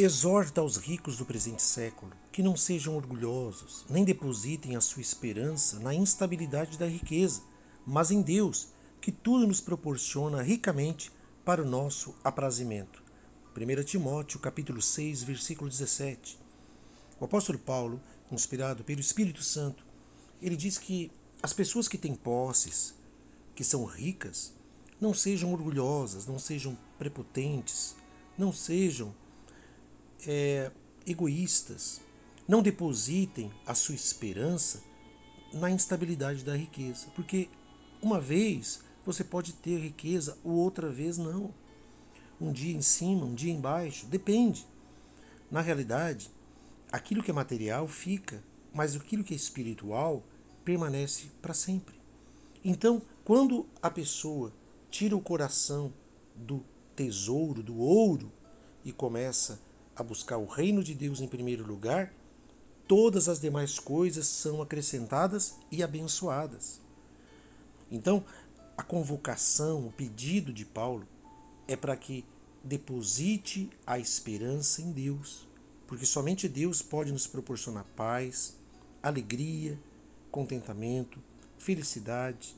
Exorta aos ricos do presente século que não sejam orgulhosos, nem depositem a sua esperança na instabilidade da riqueza, mas em Deus, que tudo nos proporciona ricamente para o nosso aprazimento. 1 Timóteo capítulo 6, versículo 17. O apóstolo Paulo, inspirado pelo Espírito Santo, ele diz que as pessoas que têm posses, que são ricas, não sejam orgulhosas, não sejam prepotentes, não sejam é, egoístas. Não depositem a sua esperança na instabilidade da riqueza, porque uma vez você pode ter riqueza, ou outra vez não. Um dia em cima, um dia embaixo, depende. Na realidade, aquilo que é material fica, mas aquilo que é espiritual permanece para sempre. Então, quando a pessoa tira o coração do tesouro, do ouro, e começa a buscar o reino de Deus em primeiro lugar, todas as demais coisas são acrescentadas e abençoadas. Então, a convocação, o pedido de Paulo é para que deposite a esperança em Deus, porque somente Deus pode nos proporcionar paz, alegria, contentamento, felicidade.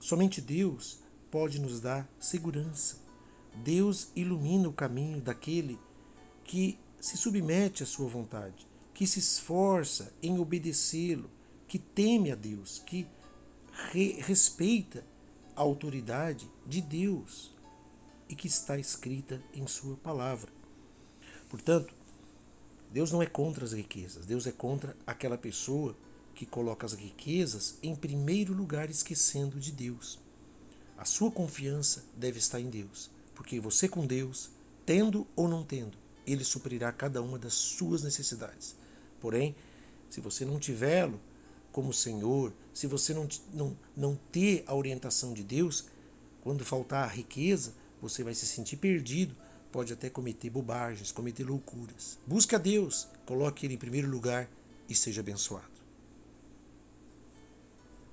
Somente Deus pode nos dar segurança. Deus ilumina o caminho daquele que se submete à sua vontade, que se esforça em obedecê-lo, que teme a Deus, que re respeita a autoridade de Deus e que está escrita em Sua palavra. Portanto, Deus não é contra as riquezas, Deus é contra aquela pessoa que coloca as riquezas em primeiro lugar, esquecendo de Deus. A sua confiança deve estar em Deus, porque você com Deus, tendo ou não tendo, ele suprirá cada uma das suas necessidades. Porém, se você não tivê-lo como Senhor, se você não, não, não ter a orientação de Deus, quando faltar a riqueza, você vai se sentir perdido, pode até cometer bobagens, cometer loucuras. Busque a Deus, coloque Ele em primeiro lugar e seja abençoado.